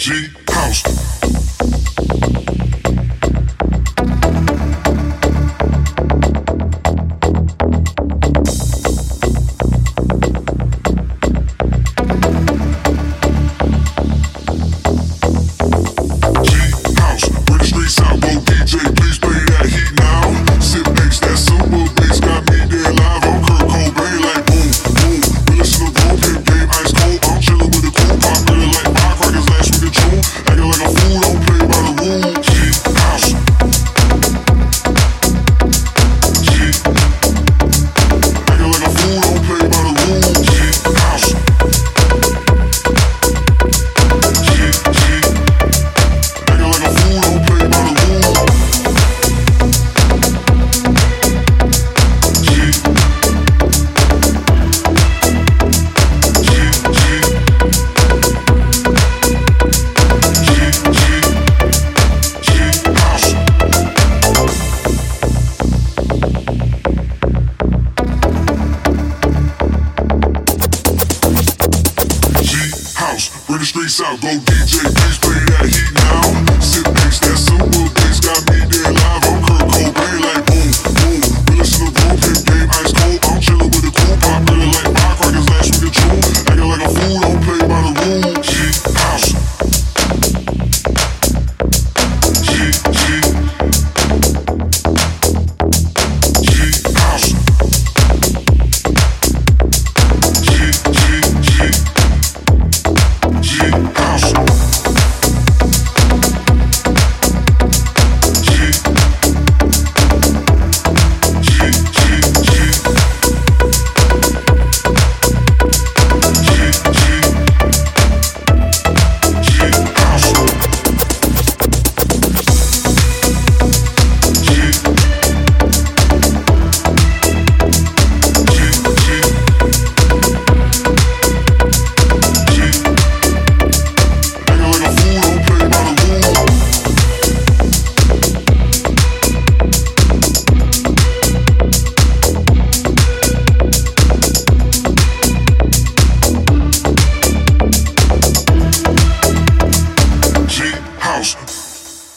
G House. Bring the streets out, go DJ, please play that heat now. Sip things, that simple things got me there.